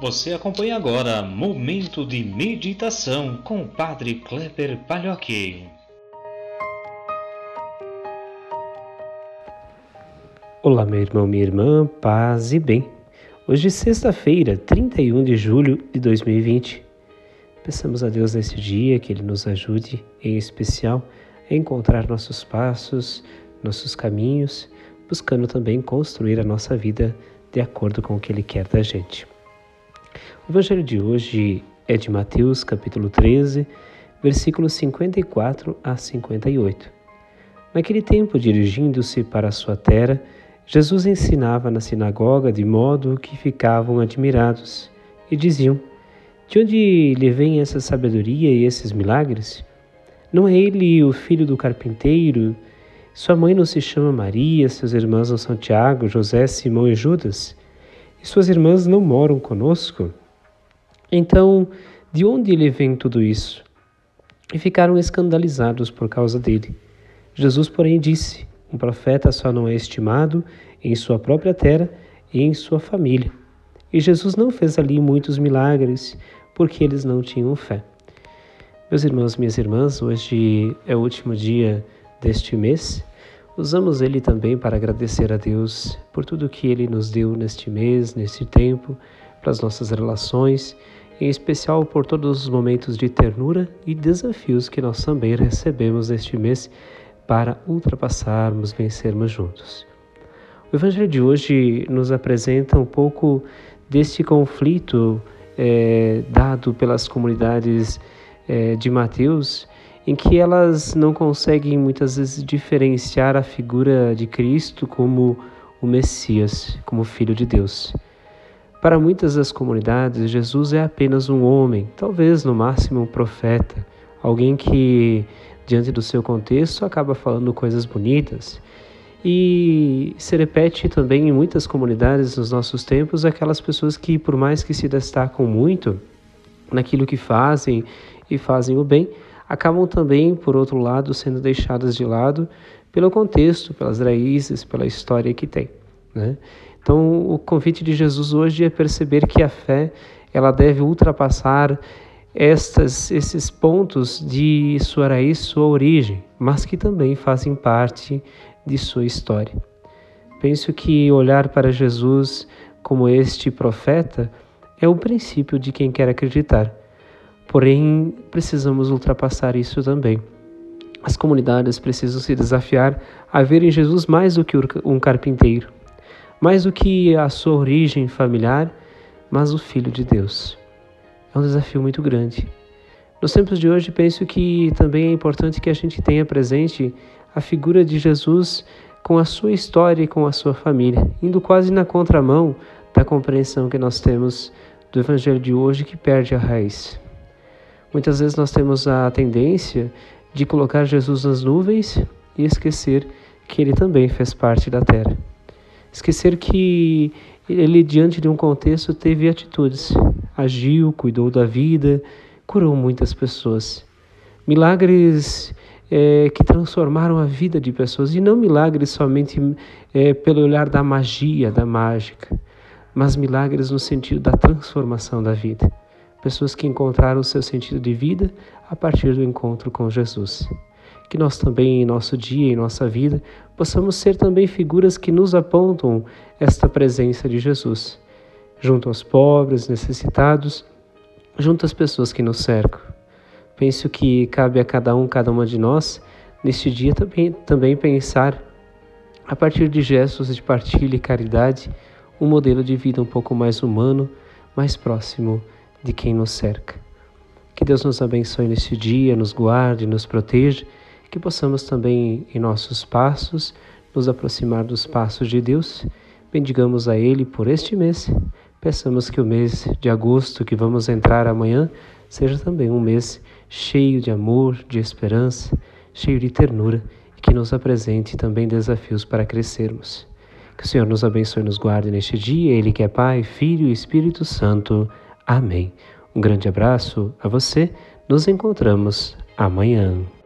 Você acompanha agora Momento de Meditação com o Padre Kleber Palhoque. Olá, meu irmão, minha irmã, paz e bem. Hoje, sexta-feira, 31 de julho de 2020. Peçamos a Deus neste dia que Ele nos ajude, em especial, a encontrar nossos passos, nossos caminhos, buscando também construir a nossa vida de acordo com o que Ele quer da gente. O Evangelho de hoje é de Mateus, capítulo 13, versículos 54 a 58. Naquele tempo, dirigindo-se para a sua terra, Jesus ensinava na sinagoga de modo que ficavam admirados e diziam: De onde lhe vem essa sabedoria e esses milagres? Não é ele o filho do carpinteiro? Sua mãe não se chama Maria, seus irmãos não são Tiago, José, Simão e Judas? E suas irmãs não moram conosco? Então, de onde lhe vem tudo isso? E ficaram escandalizados por causa dele. Jesus, porém, disse: Um profeta só não é estimado em sua própria terra e em sua família. E Jesus não fez ali muitos milagres, porque eles não tinham fé. Meus irmãos, minhas irmãs, hoje é o último dia deste mês. Usamos ele também para agradecer a Deus por tudo que ele nos deu neste mês, neste tempo, para as nossas relações, em especial por todos os momentos de ternura e desafios que nós também recebemos neste mês para ultrapassarmos, vencermos juntos. O Evangelho de hoje nos apresenta um pouco deste conflito é, dado pelas comunidades é, de Mateus, em que elas não conseguem muitas vezes diferenciar a figura de Cristo como o Messias, como Filho de Deus. Para muitas das comunidades, Jesus é apenas um homem, talvez no máximo um profeta, alguém que, diante do seu contexto, acaba falando coisas bonitas. E se repete também em muitas comunidades nos nossos tempos aquelas pessoas que, por mais que se destacam muito naquilo que fazem e fazem o bem, acabam também, por outro lado, sendo deixadas de lado pelo contexto, pelas raízes, pela história que tem. Né? Então, o convite de Jesus hoje é perceber que a fé ela deve ultrapassar estas, esses pontos de sua raiz, sua origem, mas que também fazem parte de sua história. Penso que olhar para Jesus como este profeta é o princípio de quem quer acreditar. Porém, precisamos ultrapassar isso também. As comunidades precisam se desafiar a ver em Jesus mais do que um carpinteiro, mais do que a sua origem familiar, mas o Filho de Deus. É um desafio muito grande. Nos tempos de hoje, penso que também é importante que a gente tenha presente a figura de Jesus com a sua história e com a sua família, indo quase na contramão da compreensão que nós temos do Evangelho de hoje que perde a raiz. Muitas vezes nós temos a tendência de colocar Jesus nas nuvens e esquecer que ele também fez parte da terra. Esquecer que ele, diante de um contexto, teve atitudes, agiu, cuidou da vida, curou muitas pessoas. Milagres é, que transformaram a vida de pessoas, e não milagres somente é, pelo olhar da magia, da mágica, mas milagres no sentido da transformação da vida pessoas que encontraram o seu sentido de vida a partir do encontro com Jesus. Que nós também, em nosso dia, em nossa vida, possamos ser também figuras que nos apontam esta presença de Jesus, junto aos pobres, necessitados, junto às pessoas que nos cercam. Penso que cabe a cada um, cada uma de nós, neste dia também, também pensar, a partir de gestos de partilha e caridade, um modelo de vida um pouco mais humano, mais próximo de quem nos cerca. Que Deus nos abençoe neste dia, nos guarde, nos proteja, que possamos também, em nossos passos, nos aproximar dos passos de Deus. Bendigamos a Ele por este mês. Peçamos que o mês de agosto que vamos entrar amanhã seja também um mês cheio de amor, de esperança, cheio de ternura e que nos apresente também desafios para crescermos. Que o Senhor nos abençoe e nos guarde neste dia, Ele que é Pai, Filho e Espírito Santo. Amém. Um grande abraço a você. Nos encontramos amanhã.